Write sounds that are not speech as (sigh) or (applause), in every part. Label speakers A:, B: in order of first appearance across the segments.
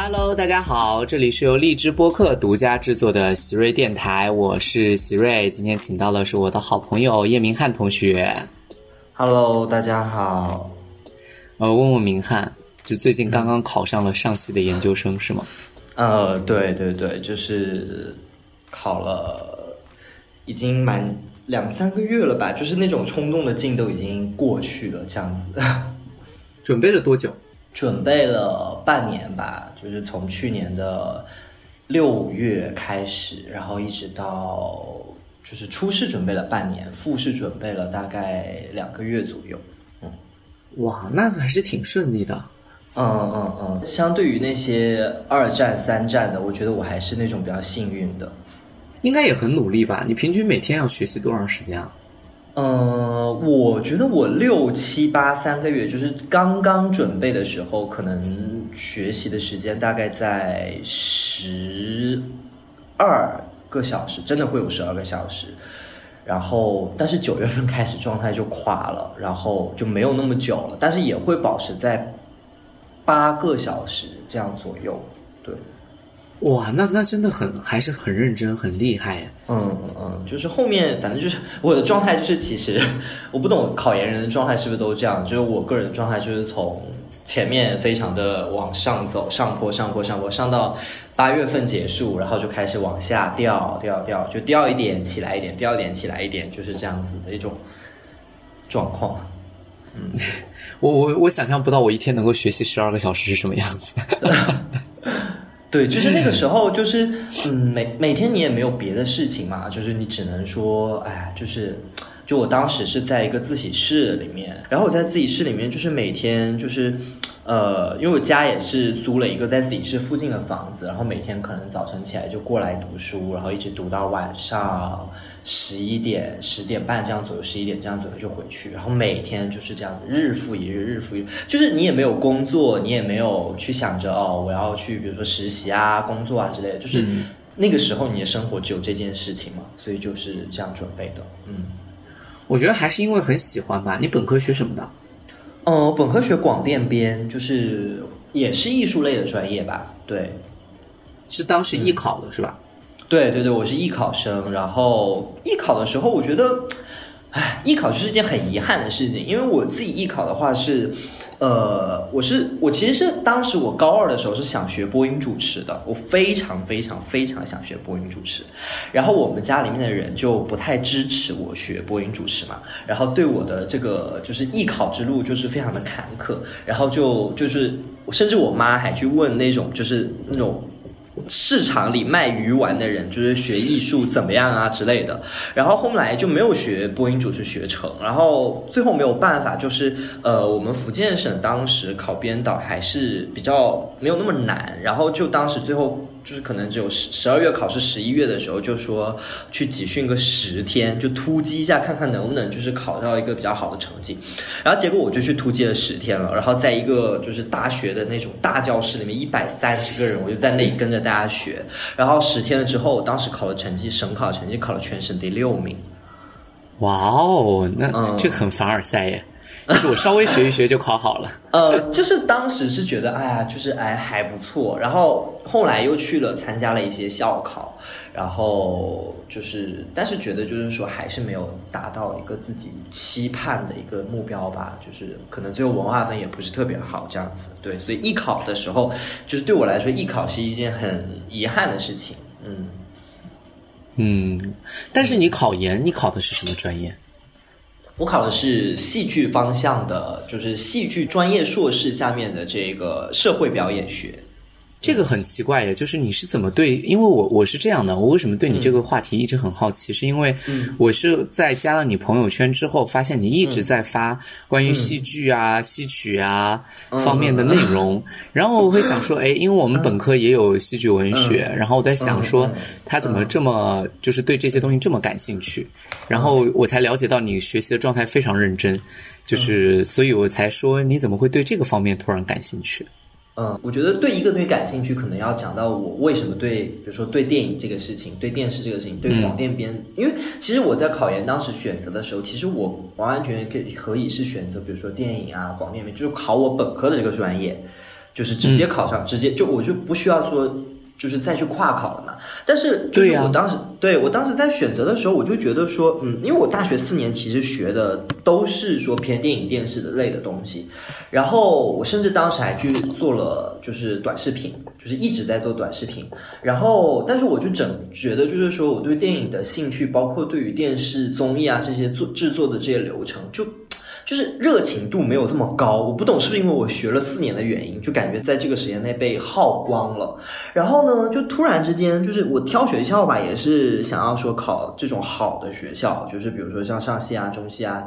A: Hello，大家好，这里是由荔枝播客独家制作的喜瑞电台，我是喜瑞，今天请到的是我的好朋友叶明翰同学。
B: Hello，大家好。
A: 呃，问问明翰，就最近刚刚考上了上戏的研究生是吗？
B: 呃，对对对，就是考了，已经满两三个月了吧，就是那种冲动的劲都已经过去了，这样子。
A: 准备了多久？
B: 准备了半年吧，就是从去年的六月开始，然后一直到就是初试准备了半年，复试准备了大概两个月左右。
A: 嗯哇，那还是挺顺利的。
B: 嗯嗯嗯，相对于那些二战、三战的，我觉得我还是那种比较幸运的。
A: 应该也很努力吧？你平均每天要学习多长时间啊？
B: 嗯，我觉得我六七八三个月，就是刚刚准备的时候，可能学习的时间大概在十二个小时，真的会有十二个小时。然后，但是九月份开始状态就垮了，然后就没有那么久了，但是也会保持在八个小时这样左右。对，
A: 哇，那那真的很还是很认真，很厉害。
B: 嗯嗯，就是后面反正就是我的状态就是，其实我不懂考研人的状态是不是都这样，就是我个人的状态就是从前面非常的往上走，上坡上坡上坡，上到八月份结束，然后就开始往下掉掉掉，就掉一点起来一点，掉一点起来一点，就是这样子的一种状况。
A: 嗯我我我想象不到我一天能够学习十二个小时是什么样子。
B: 对，就是那个时候，就是嗯，每每天你也没有别的事情嘛，就是你只能说，哎，就是，就我当时是在一个自习室里面，然后我在自习室里面，就是每天就是，呃，因为我家也是租了一个在自习室附近的房子，然后每天可能早晨起来就过来读书，然后一直读到晚上十一点、十点半这样左右，十一点这样左右就回去，然后每天就是这样子，日复一日，日复一日，就是你也没有工作，你也没有去想着哦，我要去比如说实习啊、工作啊之类的，就是那个时候你的生活只有这件事情嘛，所以就是这样准备的。嗯，
A: 我觉得还是因为很喜欢吧。你本科学什么的？
B: 嗯，我本科学广电编，就是也是艺术类的专业吧？对，
A: 是当时艺考的是吧？
B: 对对对，我是艺考生。然后艺考的时候，我觉得，唉，艺考就是一件很遗憾的事情，因为我自己艺考的话是，呃，我是我其实是当时我高二的时候是想学播音主持的，我非常非常非常想学播音主持。然后我们家里面的人就不太支持我学播音主持嘛，然后对我的这个就是艺考之路就是非常的坎坷，然后就就是甚至我妈还去问那种就是那种。市场里卖鱼丸的人，就是学艺术怎么样啊之类的，然后后来就没有学播音主持学成，然后最后没有办法，就是呃，我们福建省当时考编导还是比较没有那么难，然后就当时最后就是可能只有十十二月考试，十一月的时候就说去集训个十天，就突击一下看看能不能就是考到一个比较好的成绩，然后结果我就去突击了十天了，然后在一个就是大学的那种大教室里面，一百三十个人，我就在那里跟着大家学，然后十天了之后，当时考的成绩，省考成绩考了全省第六名。
A: 哇哦，那
B: 嗯
A: 这个很凡尔赛耶。就是我稍微学一学就考好了。(laughs)
B: 呃，就是当时是觉得，哎呀，就是哎还不错，然后后来又去了参加了一些校考，然后就是，但是觉得就是说还是没有达到一个自己期盼的一个目标吧，就是可能最后文化分也不是特别好这样子，对，所以艺考的时候，就是对我来说，艺考是一件很遗憾的事情，嗯。
A: 嗯，但是你考研，你考的是什么专业？
B: 我考的是戏剧方向的，就是戏剧专业硕士下面的这个社会表演学。
A: 这个很奇怪耶，就是你是怎么对？因为我我是这样的，我为什么对你这个话题一直很好奇？是因为我是在加了你朋友圈之后，发现你一直在发关于戏剧啊、戏曲啊方面的内容，然后我会想说，(laughs) 哎，因为我们本科也有戏剧文学，然后我在想说，他怎么这么就是对这些东西这么感兴趣？然后我才了解到你学习的状态非常认真，就是所以我才说你怎么会对这个方面突然感兴趣？
B: 嗯，我觉得对一个东西感兴趣，可能要讲到我为什么对，比如说对电影这个事情、对电视这个事情、对广电编，因为其实我在考研当时选择的时候，其实我完完全全可以可以是选择，比如说电影啊、广电编，就是考我本科的这个专业。就是直接考上，直接就我就不需要说。就是再去跨考了嘛，但是就是我当时对我当时在选择的时候，我就觉得说，嗯，因为我大学四年其实学的都是说偏电影电视的类的东西，然后我甚至当时还去做了就是短视频，就是一直在做短视频，然后但是我就整觉得就是说我对电影的兴趣，包括对于电视综艺啊这些做制作的这些流程就。就是热情度没有这么高，我不懂是不是因为我学了四年的原因，就感觉在这个时间内被耗光了。然后呢，就突然之间，就是我挑学校吧，也是想要说考这种好的学校，就是比如说像上戏啊、中戏啊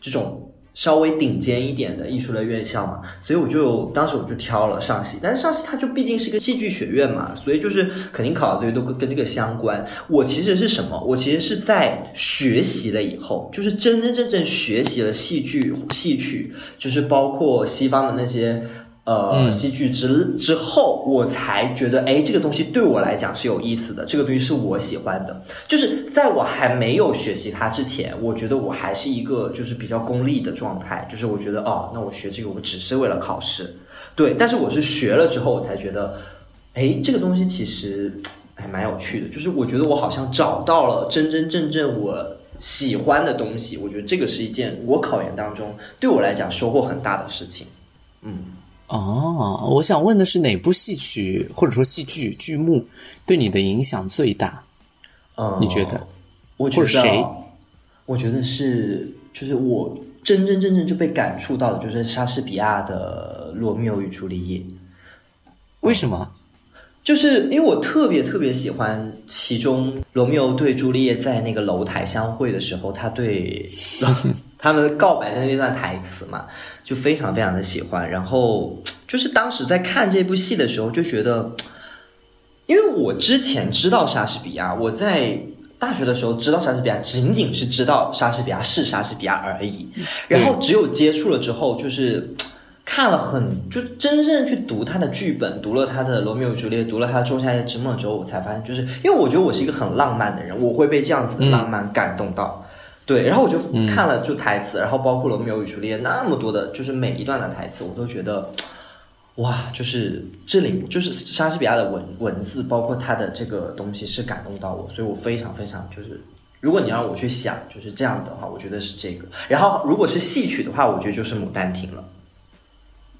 B: 这种。稍微顶尖一点的艺术类院校嘛，所以我就当时我就挑了上戏，但是上戏它就毕竟是个戏剧学院嘛，所以就是肯定考虑都跟跟这个相关。我其实是什么？我其实是在学习了以后，就是真真正正学习了戏剧、戏曲，就是包括西方的那些。呃，戏剧之之后，我才觉得，哎，这个东西对我来讲是有意思的，这个东西是我喜欢的。就是在我还没有学习它之前，我觉得我还是一个就是比较功利的状态，就是我觉得，哦，那我学这个，我只是为了考试，对。但是我是学了之后，我才觉得，哎，这个东西其实还蛮有趣的。就是我觉得我好像找到了真真正正我喜欢的东西。我觉得这个是一件我考研当中对我来讲收获很大的事情。嗯。
A: 哦，我想问的是哪部戏曲或者说戏剧剧目对你的影响最大？
B: 嗯，
A: 你觉得？
B: 我
A: 觉得谁？
B: 我觉得是，就是我真真正正就被感触到的，就是莎士比亚的《罗密欧与朱丽叶》。
A: 为什么？
B: 就是因为我特别特别喜欢其中罗密欧对朱丽叶在那个楼台相会的时候，他对。他们告白的那段台词嘛，就非常非常的喜欢。然后就是当时在看这部戏的时候，就觉得，因为我之前知道莎士比亚，我在大学的时候知道莎士比亚，仅仅是知道莎士比亚是莎士比亚而已。然后只有接触了之后，就是看了很就真正去读他的剧本，读了他的《罗密欧与朱丽叶》，读了他的《仲夏夜之梦》之后，我才发现，就是因为我觉得我是一个很浪漫的人，我会被这样子的浪漫感动到。对，然后我就看了就台词，然后包括《罗密欧与朱丽叶》那么多的，就是每一段的台词，我都觉得，哇，就是这里就是莎士比亚的文文字，包括他的这个东西是感动到我，所以我非常非常就是，如果你让我去想就是这样子的话，我觉得是这个。然后如果是戏曲的话，我觉得就是《牡丹亭》了。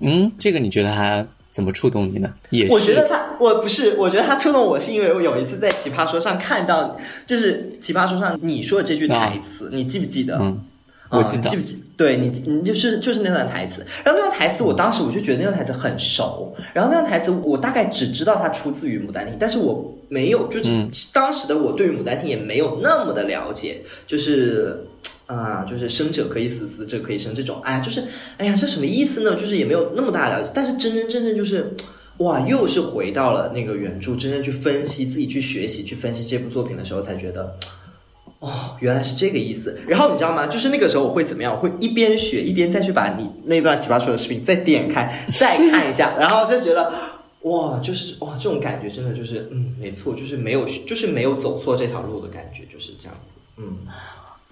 A: 嗯，这个你觉得它怎么触动你呢？也
B: 我觉得他。我不是，我觉得他触动我是因为我有一次在奇葩说上看到，就是奇葩说上你说的这句台词，你记不记得？
A: 嗯，我
B: 记记不记？对你，你就是就是那段台词。然后那段台词，我当时我就觉得那段台词很熟。然后那段台词，我大概只知道它出自于《牡丹亭》，但是我没有，就是当时的我对于《牡丹亭》也没有那么的了解。就是啊，就是生者可以死，死者可以生这种。哎呀，就是哎呀，这什么意思呢？就是也没有那么大了解。但是真真正正就是。哇，又是回到了那个原著，真正去分析自己去学习去分析这部作品的时候，才觉得，哦，原来是这个意思。然后你知道吗？就是那个时候我会怎么样？我会一边学一边再去把你那段奇葩说的视频再点开再看一下，然后就觉得，哇，就是哇，这种感觉真的就是，嗯，没错，就是没有，就是没有走错这条路的感觉，就是这样子，嗯。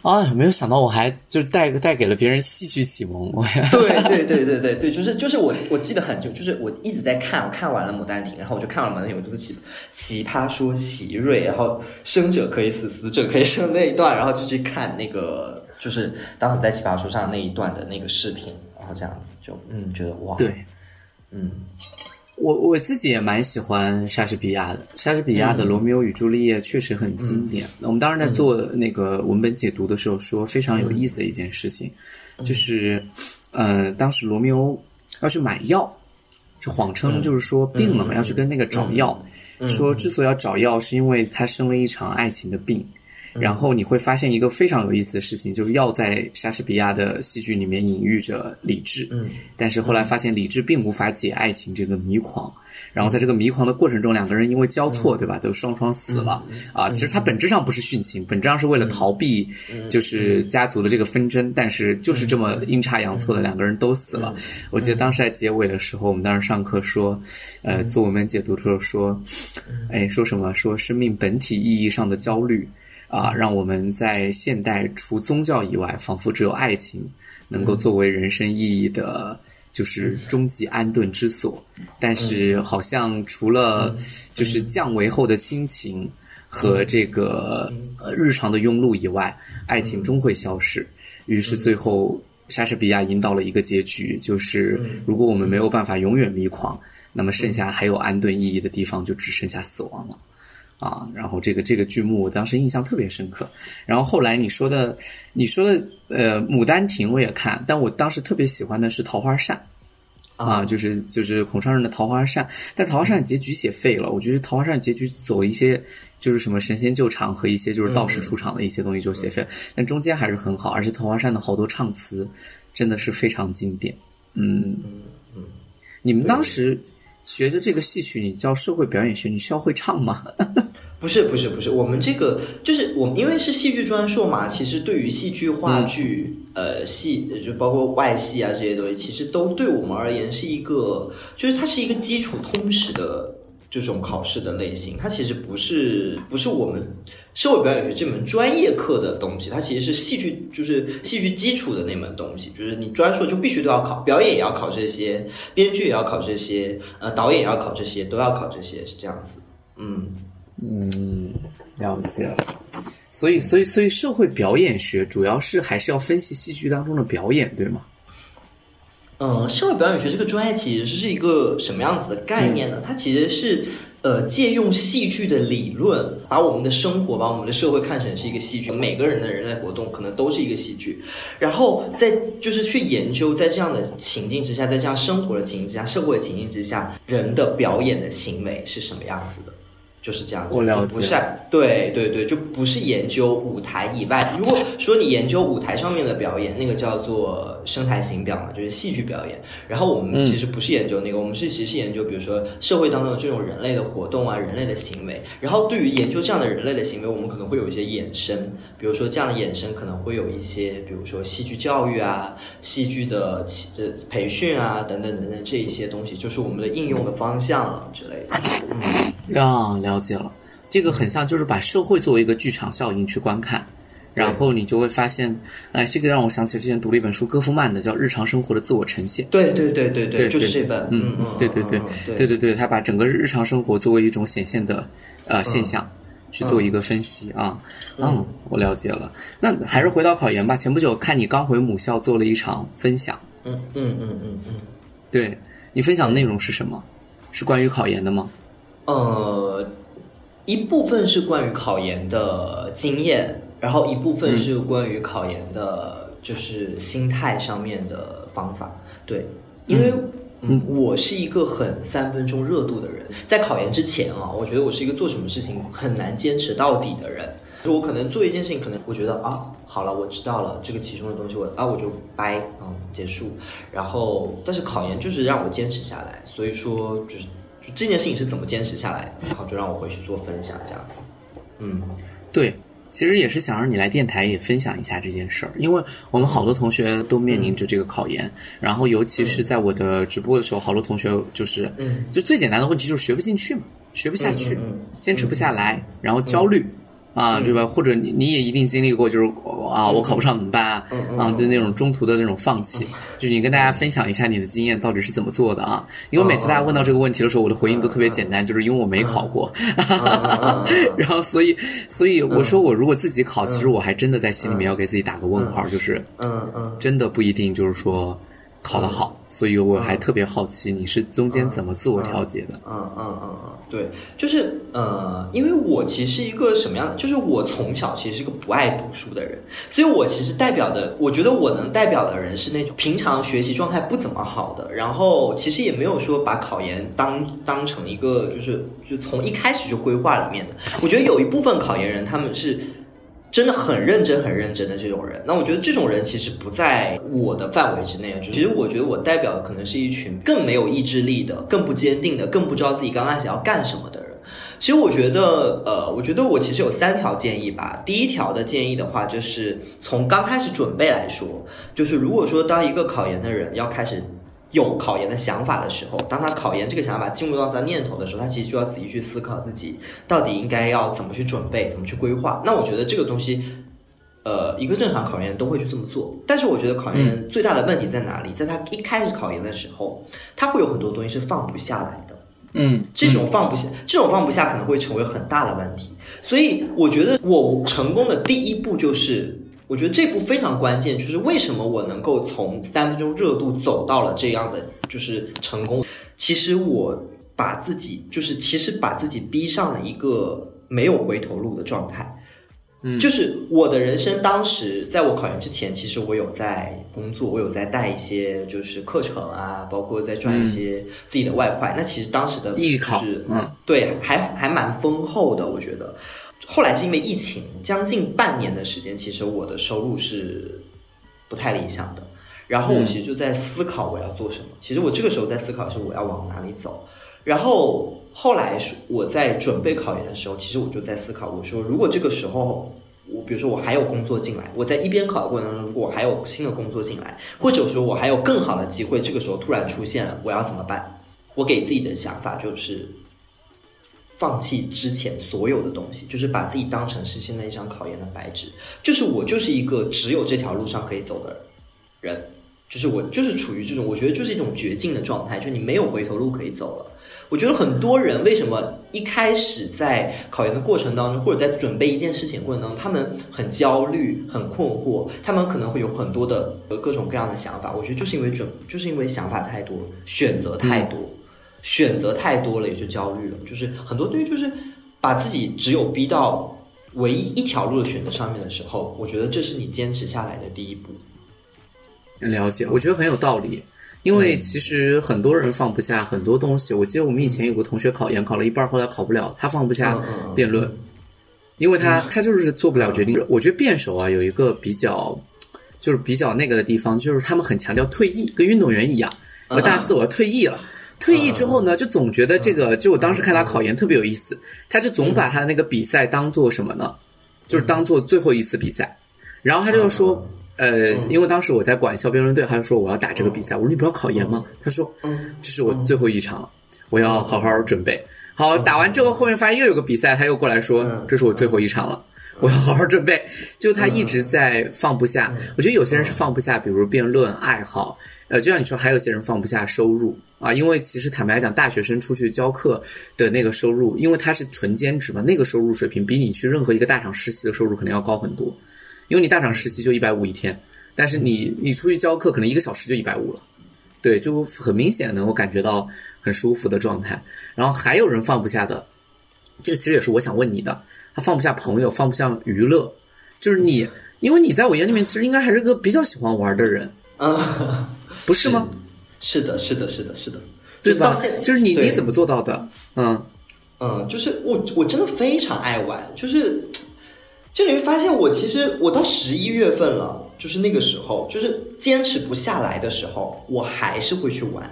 A: 啊，没有想到我还就是带带给了别人戏剧启蒙。
B: 对对对对对对，就是就是我我记得很久，就是我一直在看，我看完了《牡丹亭》，然后我就看完《牡丹亭》，我就是奇奇葩说奇瑞，然后生者可以死，死者可以生那一段，然后就去看那个就是当时在奇葩说上那一段的那个视频，然后这样子就嗯觉得哇，
A: 对，
B: 嗯。
A: 我我自己也蛮喜欢莎士比亚的，莎士比亚的《罗密欧与朱丽叶》确实很经典。我们当时在做那个文本解读的时候，说非常有意思的一件事情，就是，呃，当时罗密欧要去买药，就谎称就是说病了嘛，要去跟那个找药，说之所以要找药，是因为他生了一场爱情的病。然后你会发现一个非常有意思的事情，就是要在莎士比亚的戏剧里面隐喻着理智，
B: 嗯，
A: 但是后来发现理智并无法解爱情这个迷狂，然后在这个迷狂的过程中，两个人因为交错，对吧，都双双死了啊。其实它本质上不是殉情，本质上是为了逃避，就是家族的这个纷争，但是就是这么阴差阳错的两个人都死了。我记得当时在结尾的时候，我们当时上课说，呃，做文本解读的时候说，哎，说什么？说生命本体意义上的焦虑。啊，让我们在现代除宗教以外，仿佛只有爱情能够作为人生意义的就是终极安顿之所。但是好像除了就是降维后的亲情和这个呃日常的庸碌以外，爱情终会消失。于是最后莎士比亚引导了一个结局，就是如果我们没有办法永远迷狂，那么剩下还有安顿意义的地方，就只剩下死亡了。啊，然后这个这个剧目我当时印象特别深刻。然后后来你说的，你说的呃《牡丹亭》我也看，但我当时特别喜欢的是《桃花扇》，啊，就是就是孔尚任的《桃花扇》，但《桃花扇》结局写废了。我觉得《桃花扇》结局走一些就是什么神仙救场和一些就是道士出场的一些东西就写废了，但中间还是很好，而且《桃花扇》的好多唱词真的是非常经典。嗯嗯，你们当时。学的这个戏曲，你教社会表演学，你需要会唱吗？
B: 不是，不是，不是。我们这个就是我们，因为是戏剧专硕嘛，其实对于戏剧、话剧、呃戏，就包括外戏啊这些东西，其实都对我们而言是一个，就是它是一个基础通识的。这种考试的类型，它其实不是不是我们社会表演学这门专业课的东西，它其实是戏剧，就是戏剧基础的那门东西，就是你专硕就必须都要考，表演也要考这些，编剧也要考这些，呃，导演也要考这些，都要考这些，是这样子。嗯
A: 嗯，了解了。所以，所以，所以社会表演学主要是还是要分析戏剧当中的表演，对吗？
B: 嗯，社会表演学这个专业其实是一个什么样子的概念呢？它其实是呃借用戏剧的理论，把我们的生活、把我们的社会看成是一个戏剧，每个人的人类活动可能都是一个戏剧，然后在就是去研究在这样的情境之下，在这样生活的情境之下、社会的情境之下，人的表演的行为是什么样子的。就是这样子，不是对对对，就不是研究舞台以外。如果说你研究舞台上面的表演，那个叫做声台形表嘛，就是戏剧表演。然后我们其实不是研究那个，我们是其实是研究，比如说社会当中的这种人类的活动啊，人类的行为。然后对于研究这样的人类的行为，我们可能会有一些衍生，比如说这样的衍生可能会有一些，比如说戏剧教育啊，戏剧的这培训啊，等等等等这一些东西，就是我们的应用的方向了之类的。嗯，
A: 啊，了解了，这个很像就是把社会作为一个剧场效应去观看，然后你就会发现，哎，这个让我想起之前读了一本书，戈夫曼的叫《日常生活的自我呈现》。
B: 对对对对对，就是这本。嗯嗯，
A: 对对对对对对，他把整个日常生活作为一种显现的呃现象去做一个分析啊。嗯，我了解了。那还是回到考研吧。前不久看你刚回母校做了一场分享。
B: 嗯嗯嗯嗯嗯，
A: 对你分享的内容是什么？是关于考研的吗？
B: 呃，一部分是关于考研的经验，然后一部分是关于考研的，就是心态上面的方法。对，因为嗯我是一个很三分钟热度的人，在考研之前啊，我觉得我是一个做什么事情很难坚持到底的人。就我可能做一件事情，可能我觉得啊，好了，我知道了这个其中的东西，我啊我就掰，嗯，结束。然后，但是考研就是让我坚持下来，所以说就是就这件事情是怎么坚持下来的，然后就让我回去做分享这样子。嗯，
A: 对，其实也是想让你来电台也分享一下这件事儿，因为我们好多同学都面临着这个考研，然后尤其是在我的直播的时候，好多同学就是，就最简单的问题就是学不进去嘛，学不下去，坚持不下来，然后焦虑。啊，对吧？或者你你也一定经历过，就是啊，我考不上怎么办啊？啊，就那种中途的那种放弃，就是你跟大家分享一下你的经验到底是怎么做的啊？因为每次大家问到这个问题的时候，我的回应都特别简单，就是因为我没考过，(laughs) 然后所以所以我说我如果自己考，其实我还真的在心里面要给自己打个问号，就是
B: 嗯嗯，
A: 真的不一定就是说。考得好，所以我还特别好奇你是中间怎么自我调节的？
B: 嗯嗯嗯嗯，对，就是呃，因为我其实一个什么样，就是我从小其实是个不爱读书的人，所以我其实代表的，我觉得我能代表的人是那种平常学习状态不怎么好的，然后其实也没有说把考研当当成一个就是就从一开始就规划里面的。我觉得有一部分考研人他们是。真的很认真、很认真的这种人，那我觉得这种人其实不在我的范围之内。其实我觉得我代表的可能是一群更没有意志力的、更不坚定的、更不知道自己刚开始要干什么的人。其实我觉得，呃，我觉得我其实有三条建议吧。第一条的建议的话，就是从刚开始准备来说，就是如果说当一个考研的人要开始。有考研的想法的时候，当他考研这个想法进入到他念头的时候，他其实就要仔细去思考自己到底应该要怎么去准备，怎么去规划。那我觉得这个东西呃，一个正常考研人都会去这么做。但是我觉得考研人最大的问题在哪里？在他一开始考研的时候，他会有很多东西是放不下来的。
A: 嗯，
B: 这种放不下，这种放不下可能会成为很大的问题。所以我觉得我成功的第一步就是，我觉得这步非常关键，就是为什么我能够从三分钟热度走到了这样的就是成功。其实我把自己就是其实把自己逼上了一个没有回头路的状态。嗯就是我的人生，当时在我考研之前，其实我有在工作，我有在带一些就是课程啊，包括在赚一些自己的外快。那其实当时的
A: 艺考，
B: 嗯，对，还还蛮丰厚的，我觉得。后来是因为疫情，将近半年的时间，其实我的收入是不太理想的。然后我其实就在思考我要做什么。其实我这个时候在思考是我要往哪里走。然后后来是我在准备考研的时候，其实我就在思考，我说如果这个时候我比如说我还有工作进来，我在一边考的过程当中，如果我还有新的工作进来，或者说我还有更好的机会，这个时候突然出现了，我要怎么办？我给自己的想法就是放弃之前所有的东西，就是把自己当成是现在一张考研的白纸，就是我就是一个只有这条路上可以走的人，就是我就是处于这种我觉得就是一种绝境的状态，就你没有回头路可以走了。我觉得很多人为什么一开始在考研的过程当中，或者在准备一件事情过程当中，他们很焦虑、很困惑，他们可能会有很多的各种各样的想法。我觉得就是因为准，就是因为想法太多，选择太多，选择太多了，也就焦虑了。就是很多东西，就是把自己只有逼到唯一一条路的选择上面的时候，我觉得这是你坚持下来的第一步。
A: 了解，我觉得很有道理。因为其实很多人放不下很多东西。我记得我们以前有个同学考研考了一半，后来考不了，他放不下辩论，因为他他就是做不了决定。我觉得辩手啊有一个比较就是比较那个的地方，就是他们很强调退役，跟运动员一样。我大四我要退役了，退役之后呢，就总觉得这个，就我当时看他考研特别有意思，他就总把他的那个比赛当做什么呢？就是当做最后一次比赛，然后他就说。呃，因为当时我在管校辩论队，他就说我要打这个比赛。我说你不要考研吗？他说，这是我最后一场了，我要好好准备。好，打完之后后面发现又有个比赛，他又过来说，这是我最后一场了，我要好好准备。就他一直在放不下。我觉得有些人是放不下，比如辩论爱好。呃，就像你说，还有些人放不下收入啊，因为其实坦白讲，大学生出去教课的那个收入，因为他是纯兼职嘛，那个收入水平比你去任何一个大厂实习的收入可能要高很多。因为你大厂实习就一百五一天，但是你你出去教课可能一个小时就一百五了，对，就很明显能够感觉到很舒服的状态。然后还有人放不下的，这个其实也是我想问你的，他放不下朋友，放不下娱乐，就是你，因为你在我眼里面其实应该还是个比较喜欢玩的人
B: 啊，
A: 不是吗？
B: 是的，是的，是的，是的，
A: 对吧？就是你你怎么做到的？
B: 嗯嗯，就是我我真的非常爱玩，就是。就你会发现，我其实我到十一月份了，就是那个时候，就是坚持不下来的时候，我还是会去玩。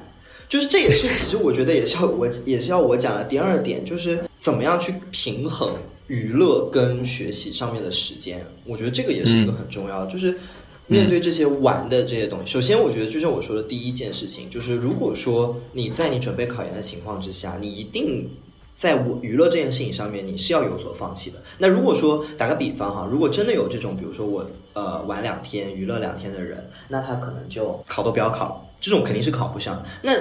B: 就是这也是其实我觉得也是要我也是要我讲的第二点，就是怎么样去平衡娱乐跟学习上面的时间。我觉得这个也是一个很重要的，就是面对这些玩的这些东西。首先，我觉得就像我说的第一件事情，就是如果说你在你准备考研的情况之下，你一定。在我娱乐这件事情上面，你是要有所放弃的。那如果说打个比方哈，如果真的有这种，比如说我呃玩两天娱乐两天的人，那他可能就考都不要考，这种肯定是考不上。那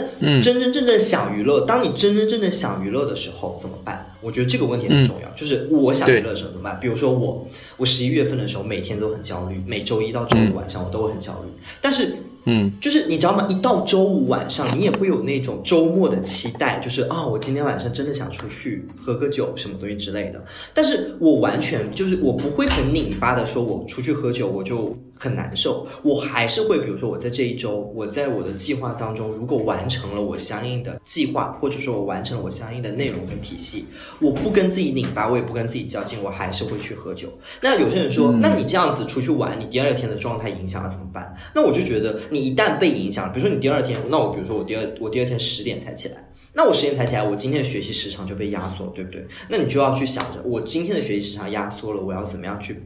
B: 真真正正想娱乐，当你真真正正想娱乐的时候怎么办？我觉得这个问题很重要。就是我想娱乐的时候怎么办？比如说我，我十一月份的时候每天都很焦虑，每周一到周五晚上我都会很焦虑，但是。
A: 嗯，
B: 就是你知道吗？一到周五晚上，你也会有那种周末的期待，就是啊，我今天晚上真的想出去喝个酒，什么东西之类的。但是我完全就是我不会很拧巴的说，我出去喝酒我就很难受。我还是会，比如说我在这一周，我在我的计划当中，如果完成了我相应的计划，或者说我完成了我相应的内容跟体系，我不跟自己拧巴，我也不跟自己较劲，我还是会去喝酒。那有些人说，那你这样子出去玩，你第二天的状态影响了怎么办？那我就觉得。你一旦被影响，比如说你第二天，那我比如说我第二我第二天十点才起来，那我十点才起来，我今天的学习时长就被压缩，对不对？那你就要去想着，我今天的学习时长压缩了，我要怎么样去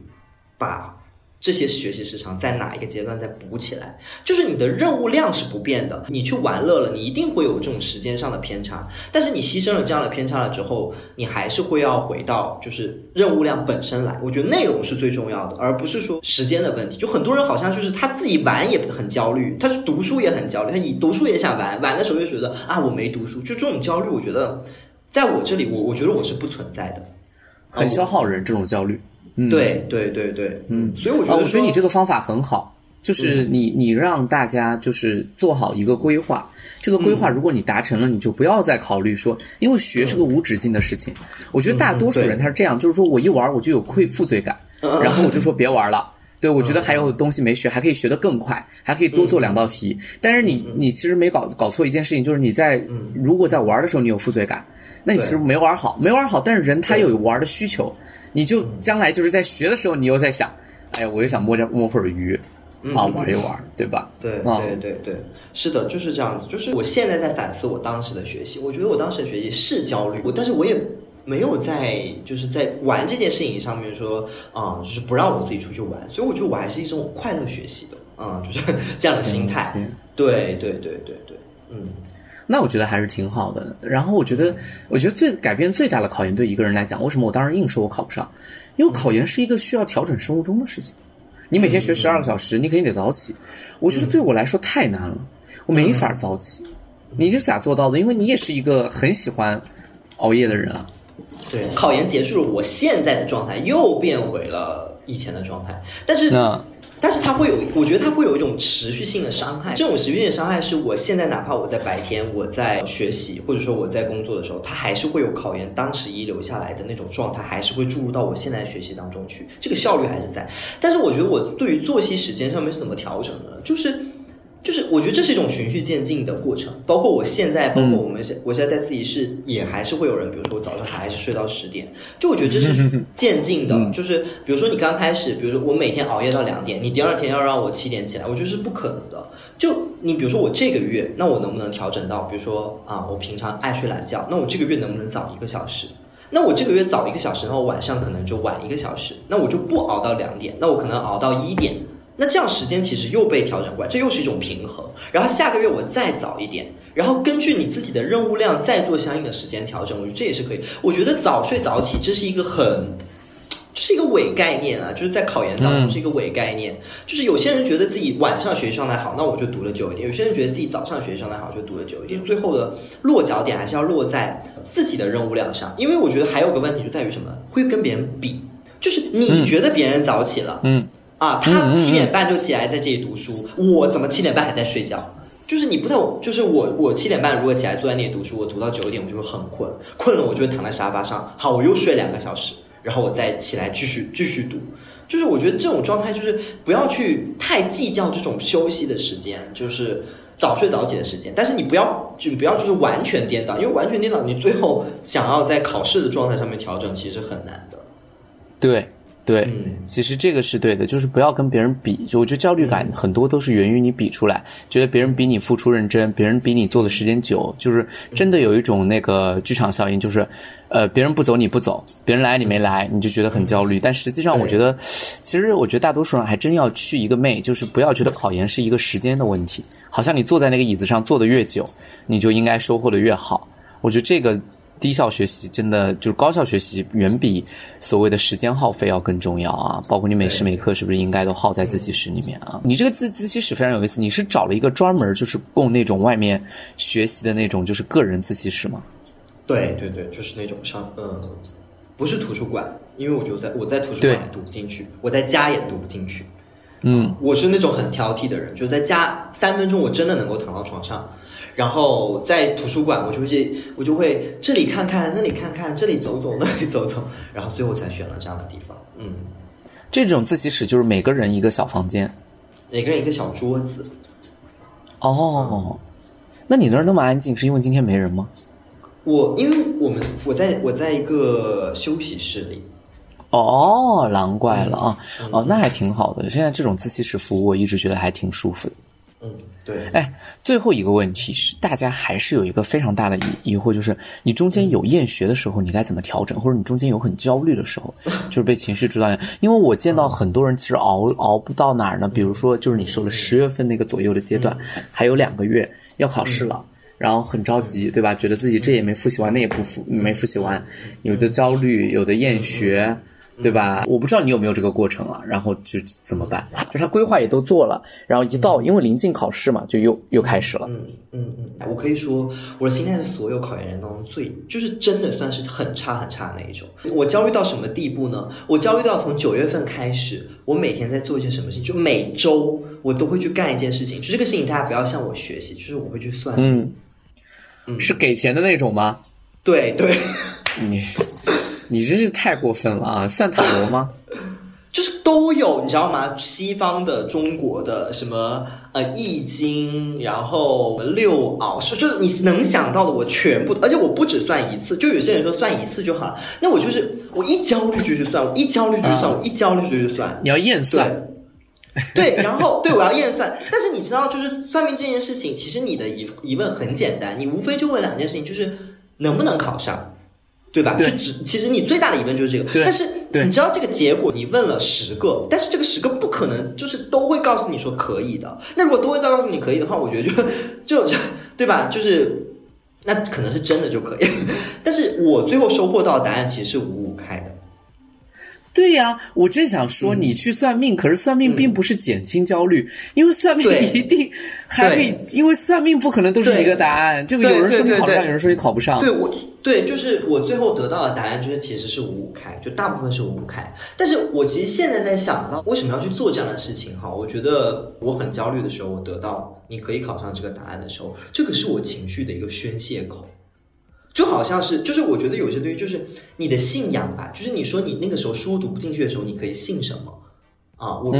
B: 把这些学习时长在哪一个阶段再补起来，就是你的任务量是不变的。你去玩乐了，你一定会有这种时间上的偏差。但是你牺牲了这样的偏差了之后，你还是会要回到就是任务量本身来。我觉得内容是最重要的，而不是说时间的问题。就很多人好像就是他自己玩也很焦虑，他是读书也很焦虑，他你读书也想玩，玩的时候就觉得啊我没读书，就这种焦虑，我觉得在我这里，我我觉得我是不存在的，
A: 很消耗人这种焦虑。
B: 对对对对，嗯，所以我觉得，我
A: 觉得你这个方法很好，就是你你让大家就是做好一个规划，这个规划如果你达成了，你就不要再考虑说，因为学是个无止境的事情。我觉得大多数人他是这样，就是说我一玩我就有愧负罪感，然后我就说别玩了。对，我觉得还有东西没学，还可以学得更快，还可以多做两道题。但是你你其实没搞搞错一件事情，就是你在如果在玩的时候你有负罪感，那你其实没玩好，没玩好。但是人他有玩的需求。你就将来就是在学的时候，你又在想，哎呀，我又想摸着摸会儿鱼，啊，玩一玩，对吧？
B: 对对对对，是的，就是这样子。就是我现在在反思我当时的学习，我觉得我当时的学习是焦虑，我但是我也没有在就是在玩这件事情上面说啊，就是不让我自己出去玩，所以我觉得我还是一种快乐学习的，啊，就是这样的心态。对对对对对，嗯。
A: 那我觉得还是挺好的。然后我觉得，我觉得最改变最大的考研对一个人来讲，为什么我当时硬说我考不上？因为考研是一个需要调整生物钟的事情。你每天学十二个小时，你肯定得早起。我觉得对我来说太难了，我没法早起。你是咋做到的？因为你也是一个很喜欢熬夜的人啊。
B: 对，考研结束了，我现在的状态又变回了以前的状态。但是。但是它会有，我觉得它会有一种持续性的伤害。这种持续性的伤害是我现在哪怕我在白天我在学习，或者说我在工作的时候，它还是会有考研当时遗留下来的那种状态，还是会注入到我现在学习当中去。这个效率还是在。但是我觉得我对于作息时间上面是怎么调整呢？就是。就是我觉得这是一种循序渐进的过程，包括我现在，包括我们现我现在在自习室也还是会有人，比如说我早上还是睡到十点，就我觉得这是 (laughs) 渐进的。就是比如说你刚开始，比如说我每天熬夜到两点，你第二天要让我七点起来，我觉得是不可能的。就你比如说我这个月，那我能不能调整到，比如说啊，我平常爱睡懒觉，那我这个月能不能早一个小时？那我这个月早一个小时，然后晚上可能就晚一个小时，那我就不熬到两点，那我可能熬到一点。那这样时间其实又被调整过来，这又是一种平衡。然后下个月我再早一点，然后根据你自己的任务量再做相应的时间调整，我觉得这也是可以。我觉得早睡早起这是一个很，这是一个伪概念啊，就是在考研当中是一个伪概念。就是有些人觉得自己晚上学习状态好，那我就读了久一点；有些人觉得自己早上学习状态好，就读了久一点。最后的落脚点还是要落在自己的任务量上，因为我觉得还有个问题就在于什么，会跟别人比，就是你觉得别人早起了，嗯。啊，他七点半就起来在这里读书，我怎么七点半还在睡觉？就是你不太，就是我我七点半如果起来坐在那里读书，我读到九点我就会很困，困了我就会躺在沙发上，好，我又睡两个小时，然后我再起来继续继续读。就是我觉得这种状态就是不要去太计较这种休息的时间，就是早睡早起的时间，但是你不要就不要就是完全颠倒，因为完全颠倒，你最后想要在考试的状态上面调整，其实很难的。
A: 对。对，其实这个是对的，就是不要跟别人比。就我觉得焦虑感很多都是源于你比出来，觉得别人比你付出认真，别人比你做的时间久，就是真的有一种那个剧场效应，就是，呃，别人不走你不走，别人来你没来，你就觉得很焦虑。但实际上，我觉得，其实我觉得大多数人还真要去一个妹，就是不要觉得考研是一个时间的问题，好像你坐在那个椅子上坐的越久，你就应该收获的越好。我觉得这个。低效学习真的就是高效学习，远比所谓的时间耗费要更重要啊！包括你每时每刻是不是应该都耗在自习室里面啊？你这个自自习室非常有意思，你是找了一个专门就是供那种外面学习的那种就是个人自习室吗？
B: 对对对，就是那种上嗯，不是图书馆，因为我就在我在图书馆也读不进去，我在家也读不进去。
A: 嗯，
B: 我是那种很挑剔的人，就在家三分钟我真的能够躺到床上。然后在图书馆，我就会我就会这里看看，那里看看，这里走走，那里走走，然后最后才选了这样的地方。嗯，
A: 这种自习室就是每个人一个小房间，
B: 每个人一个小桌子。
A: 哦，那你那儿那么安静，是因为今天没人吗？
B: 我因为我们我在我在一个休息室里。
A: 哦，难怪了啊！哦，那还挺好的。现在这种自习室服务，我一直觉得还挺舒服的。
B: 嗯，对。
A: 哎，最后一个问题是，大家还是有一个非常大的疑疑惑，就是你中间有厌学的时候，你该怎么调整？或者你中间有很焦虑的时候，(laughs) 就是被情绪主导。因为我见到很多人其实熬熬不到哪儿呢？比如说，就是你说了十月份那个左右的阶段，还有两个月要考试了，然后很着急，对吧？觉得自己这也没复习完，那也不复没复习完，有的焦虑，有的厌学。对吧？我不知道你有没有这个过程啊，然后就怎么办？就他规划也都做了，然后一到因为临近考试嘛，就又又开始了。
B: 嗯嗯嗯，我可以说我的心态是所有考研人当中最，就是真的算是很差很差的那一种。我焦虑到什么地步呢？我焦虑到从九月份开始，我每天在做一些什么事情，就每周我都会去干一件事情。就这个事情，大家不要向我学习，就是我会去算。
A: 嗯嗯，是给钱的那种吗？
B: 对对，
A: 你。你真是太过分了啊！算塔罗吗？(coughs)
B: 就是都有，你知道吗？西方的、中国的，什么呃易经，然后六爻，是就是你能想到的，我全部，而且我不只算一次，就有些人说算一次就好了，那我就是我一焦虑就去算，我一焦虑就去算，我一焦虑就去算。
A: 你要验算，
B: 对，然后对我要验算，但是你知道，就是算命这件事情，其实你的疑疑问很简单，你无非就问两件事情，就是能不能考上。对吧？就只其实你最大的疑问就是这个，但是你知道这个结果，你问了十个，但是这个十个不可能就是都会告诉你说可以的。那如果都会告诉你可以的话，我觉得就 (laughs) 就对吧？就是那可能是真的就可以。但是我最后收获到的答案其实是五五开的。
A: 对呀，我正想说你去算命，可是算命并不是减轻焦虑，因为算命一定还可以，因为算命不可能都是一个答案。这个有人说你考上，有人说你考不上。
B: 对我。对，就是我最后得到的答案，就是其实是五五开，就大部分是五五开。但是我其实现在在想到为什么要去做这样的事情哈？我觉得我很焦虑的时候，我得到你可以考上这个答案的时候，这个是我情绪的一个宣泄口，就好像是，就是我觉得有些东西就是你的信仰吧，就是你说你那个时候书读不进去的时候，你可以信什么啊？我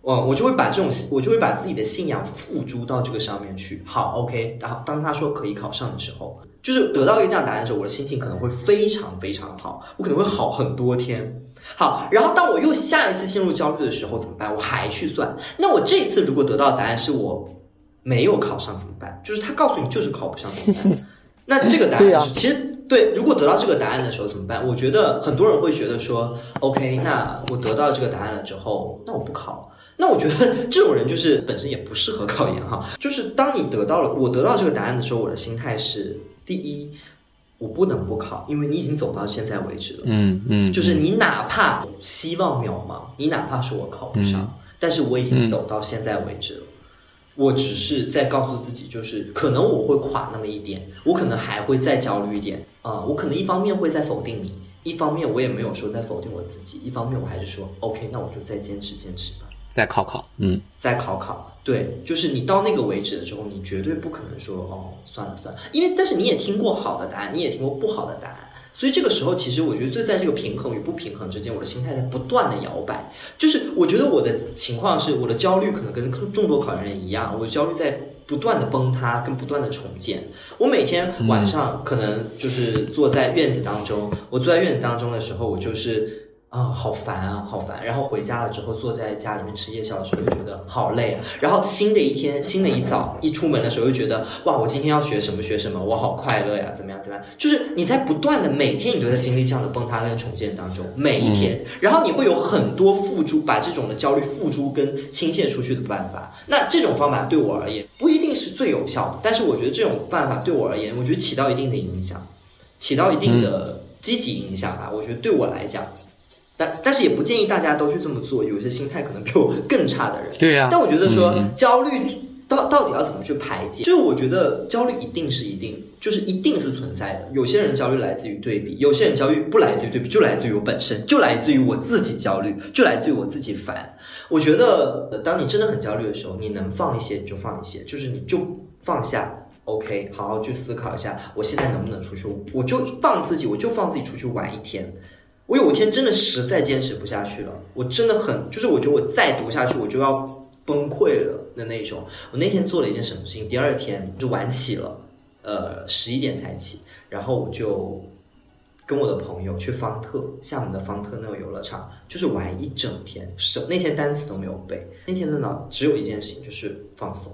B: 我我就会把这种我就会把自己的信仰付诸到这个上面去。好，OK，然后当他说可以考上的时候。就是得到一个这样答案的时候，我的心情可能会非常非常好，我可能会好很多天。好，然后当我又下一次陷入焦虑的时候怎么办？我还去算。那我这次如果得到的答案是我没有考上怎么办？就是他告诉你就是考不上怎么办？那这个答案是其实对。如果得到这个答案的时候怎么办？我觉得很多人会觉得说，OK，那我得到这个答案了之后，那我不考。那我觉得 (laughs) 这种人就是本身也不适合考研哈。就是当你得到了我得到这个答案的时候，我的心态是。第一，我不能不考，因为你已经走到现在为止了。
A: 嗯嗯，
B: 就是你哪怕希望渺茫，你哪怕说我考不上，但是我已经走到现在为止了。我只是在告诉自己，就是可能我会垮那么一点，我可能还会再焦虑一点啊。我可能一方面会在否定你，一方面我也没有说在否定我自己，一方面我还是说 OK，那我就再坚持坚持吧。
A: 再考考，嗯，
B: 再考考，对，就是你到那个为止的时候，你绝对不可能说哦，算了算了，因为但是你也听过好的答案，你也听过不好的答案，所以这个时候其实我觉得就在这个平衡与不平衡之间，我的心态在不断的摇摆。就是我觉得我的情况是，我的焦虑可能跟众多考研人一样，我的焦虑在不断的崩塌跟不断的重建。我每天晚上可能就是坐在院子当中，我坐在院子当中的时候，我就是。啊，好烦啊，好烦！然后回家了之后，坐在家里面吃夜宵的时候，就觉得好累啊。然后新的一天，新的一早，一出门的时候，又觉得哇，我今天要学什么学什么，我好快乐呀，怎么样怎么样？就是你在不断的每天，你都在经历这样的崩塌跟重建当中，每一天。然后你会有很多付诸，把这种的焦虑付诸跟倾泻出去的办法。那这种方法对我而言不一定是最有效的，但是我觉得这种办法对我而言，我觉得起到一定的影响，起到一定的积极影响吧。我觉得对我来讲。但但是也不建议大家都去这么做，有些心态可能比我更差的人。
A: 对呀。
B: 但我觉得说焦虑到到底要怎么去排解？就是我觉得焦虑一定是一定，就是一定是存在的。有些人焦虑来自于对比，有些人焦虑不来自于对比，就来自于我本身，就来自于我自己焦虑，就来自于我自己烦。我觉得当你真的很焦虑的时候，你能放一些你就放一些，就是你就放下，OK，好好去思考一下，我现在能不能出去？我就放自己，我就放自己出去玩一天。我有一天真的实在坚持不下去了，我真的很就是我觉得我再读下去我就要崩溃了的那种。我那天做了一件什么事情？第二天就晚起了，呃，十一点才起，然后我就跟我的朋友去方特厦门的方特那个游乐场，就是玩一整天，什那天单词都没有背，那天的脑只有一件事情就是放松。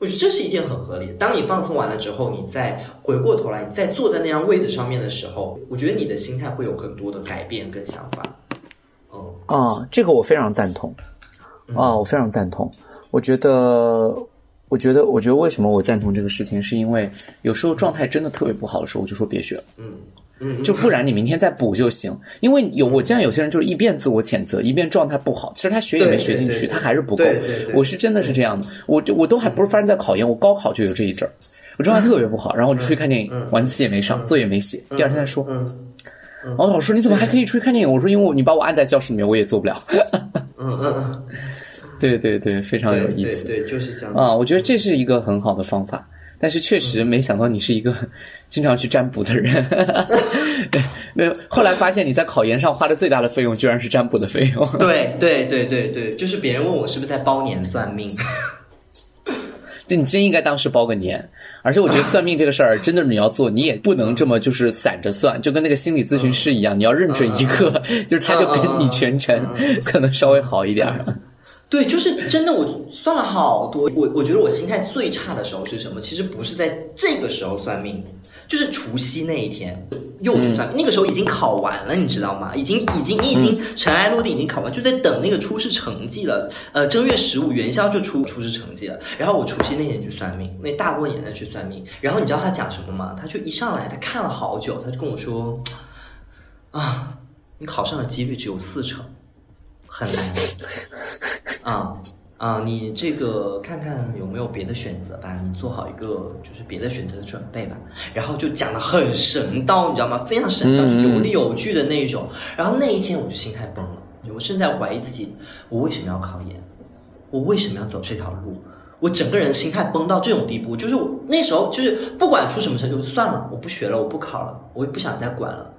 B: 我觉得这是一件很合理的。当你放松完了之后，你再回过头来，你再坐在那样位置上面的时候，我觉得你的心态会有很多的改变跟想法。
A: 哦，啊，这个我非常赞同。啊，我非常赞同。我觉得，我觉得，我觉得为什么我赞同这个事情，是因为有时候状态真的特别不好的时候，我就说别学了。
B: 嗯嗯，
A: 就不然你明天再补就行。因为有我见有些人就是一边自我谴责，一边状态不好，其实他学也没学进去，他还是不够。我是真的是这样的，我我都还不是发生在考研，我高考就有这一阵儿，我状态特别不好，然后我就出去看电影，晚自习也没上，作业没写，第二天再说。然后老师你怎么还可以出去看电影？我说因为你把我按在教室里面，我也做不了。
B: 嗯嗯嗯。(laughs)
A: 对对对，非常有意
B: 思。对，就是这样。
A: 啊，我觉得这是一个很好的方法，但是确实没想到你是一个经常去占卜的人。(laughs) 对，没有。后来发现你在考研上花的最大的费用，居然是占卜的费用。(laughs)
B: 对对对对对，就是别人问我是不是在包年算命。(laughs)
A: 就你真应该当时包个年，而且我觉得算命这个事儿，真的你要做，你也不能这么就是散着算，就跟那个心理咨询师一样，你要认准一个，就是他就跟你全程，可能稍微好一点。
B: 对，就是真的，我算了好多。我我觉得我心态最差的时候是什么？其实不是在这个时候算命，就是除夕那一天又去算命。那个时候已经考完了，你知道吗？已经已经你已经尘埃落定，已经考完，就在等那个初试成绩了。呃，正月十五元宵就出初试成绩了。然后我除夕那天去算命，那大过年的去算命。然后你知道他讲什么吗？他就一上来，他看了好久，他就跟我说：“啊，你考上的几率只有四成。”很难，(laughs) 啊啊！你这个看看有没有别的选择吧，你做好一个就是别的选择的准备吧。然后就讲的很神道，你知道吗？非常神道，有理有据的那一种。然后那一天我就心态崩了，我正在怀疑自己，我为什么要考研？我为什么要走这条路？我整个人心态崩到这种地步，就是那时候就是不管出什么成就，算了，我不学了，我不考了，我也不想再管了。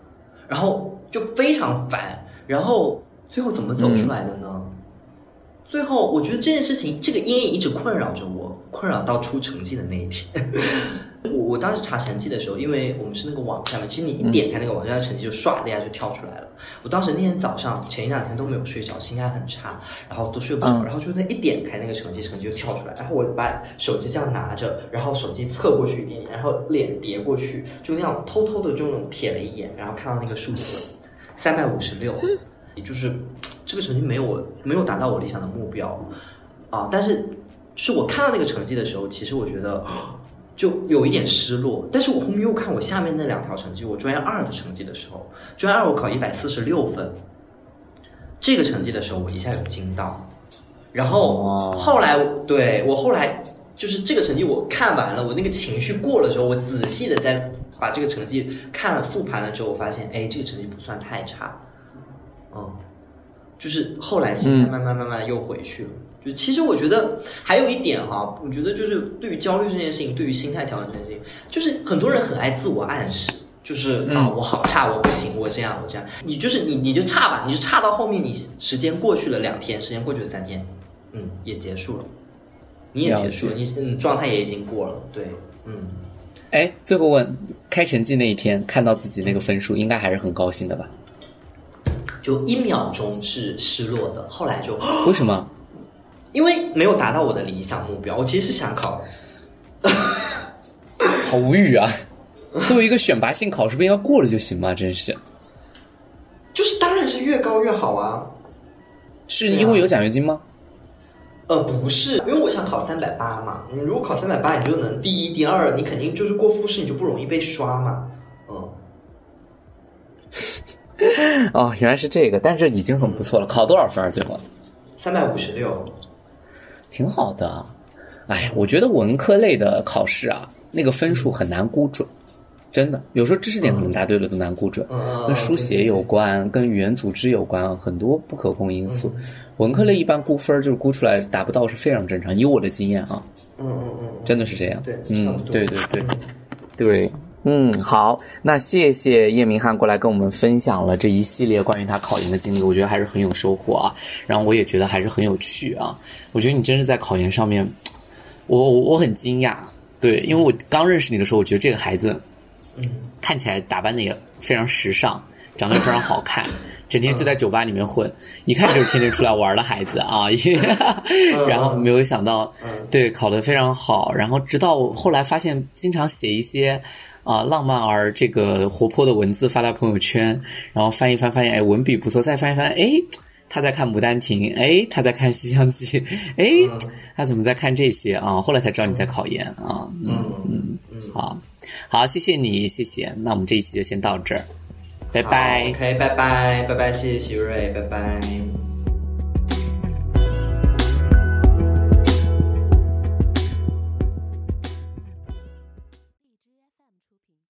B: 然后就非常烦，然后。最后怎么走出来的呢？最后我觉得这件事情，这个阴影一直困扰着我，困扰到出成绩的那一天。(laughs) 我我当时查成绩的时候，因为我们是那个网站嘛，其实你一点开那个网站，成绩就唰的一下就跳出来了。我当时那天早上前一两天都没有睡着，心态很差，然后都睡不着，然后就那一点开那个成绩，成绩就跳出来。然后我把手机这样拿着，然后手机侧过去一点点，然后脸别过去，就那样偷偷的就那种瞥了一眼，然后看到那个数字三百五十六。也就是这个成绩没有没有达到我理想的目标啊，但是是我看到那个成绩的时候，其实我觉得就有一点失落。但是我后面又看我下面那两条成绩，我专业二的成绩的时候，专业二我考一百四十六分，这个成绩的时候我一下有惊到，然后后来对我后来就是这个成绩我看完了，我那个情绪过了之后，我仔细的再把这个成绩看了复盘了之后，我发现哎，这个成绩不算太差。嗯，就是后来心态慢慢慢慢又回去了。就其实我觉得还有一点哈，我觉得就是对于焦虑这件事情，对于心态调整这件事情，就是很多人很爱自我暗示，就是啊我好差，我不行，我这样我这样。你就是你你就差吧，你就差到后面，你时间过去了两天，时间过去了三天，嗯，也结束了，你也结束了，你嗯状态也已经过了，对，嗯。
A: 哎，最后问，开成绩那一天看到自己那个分数，应该还是很高兴的吧？
B: 就一秒钟是失落的，后来就 (gasps)
A: 为什么？
B: 因为没有达到我的理想目标。我其实是想考，(laughs)
A: 好无语啊！作为一个选拔性考试，不应该过了就行吗？真是，
B: 就是当然是越高越好啊！
A: 是因为有奖学金吗？
B: 呃，不是，因为我想考三百八嘛。你如果考三百八，你就能第一、第二，你肯定就是过复试，你就不容易被刷嘛。嗯。(laughs) (laughs)
A: 哦，原来是这个，但是已经很不错了。考多少分？最后
B: 三百五十六，
A: 挺好的。哎，我觉得文科类的考试啊，那个分数很难估准，真的。有时候知识点可能答对了都难估准，跟书写有关，跟语言组织有关，很多不可控因素。文科类一般估分就是估出来达不到是非常正常，以我的经验啊，
B: 嗯嗯嗯，
A: 真的是这样。
B: 对，
A: 嗯，对对对，对。嗯，好，那谢谢叶明翰过来跟我们分享了这一系列关于他考研的经历，我觉得还是很有收获啊。然后我也觉得还是很有趣啊。我觉得你真是在考研上面，我我我很惊讶，对，因为我刚认识你的时候，我觉得这个孩子，
B: 嗯，
A: 看起来打扮的也非常时尚，长得非常好看，整天就在酒吧里面混，一看就是天天出来玩的孩子啊。(laughs) 然后没有想到，对考得非常好。然后直到后来发现，经常写一些啊浪漫而这个活泼的文字发到朋友圈，然后翻一翻，发现哎文笔不错，再翻一翻，哎。他在看《牡丹亭》，哎，他在看《西厢记》，哎，他怎么在看这些啊？后来才知道你在考研啊。嗯嗯嗯，好，好，谢谢你，谢谢。那我们这一期就先到这儿，拜拜。
B: OK，拜拜，拜拜，谢谢喜瑞，拜拜。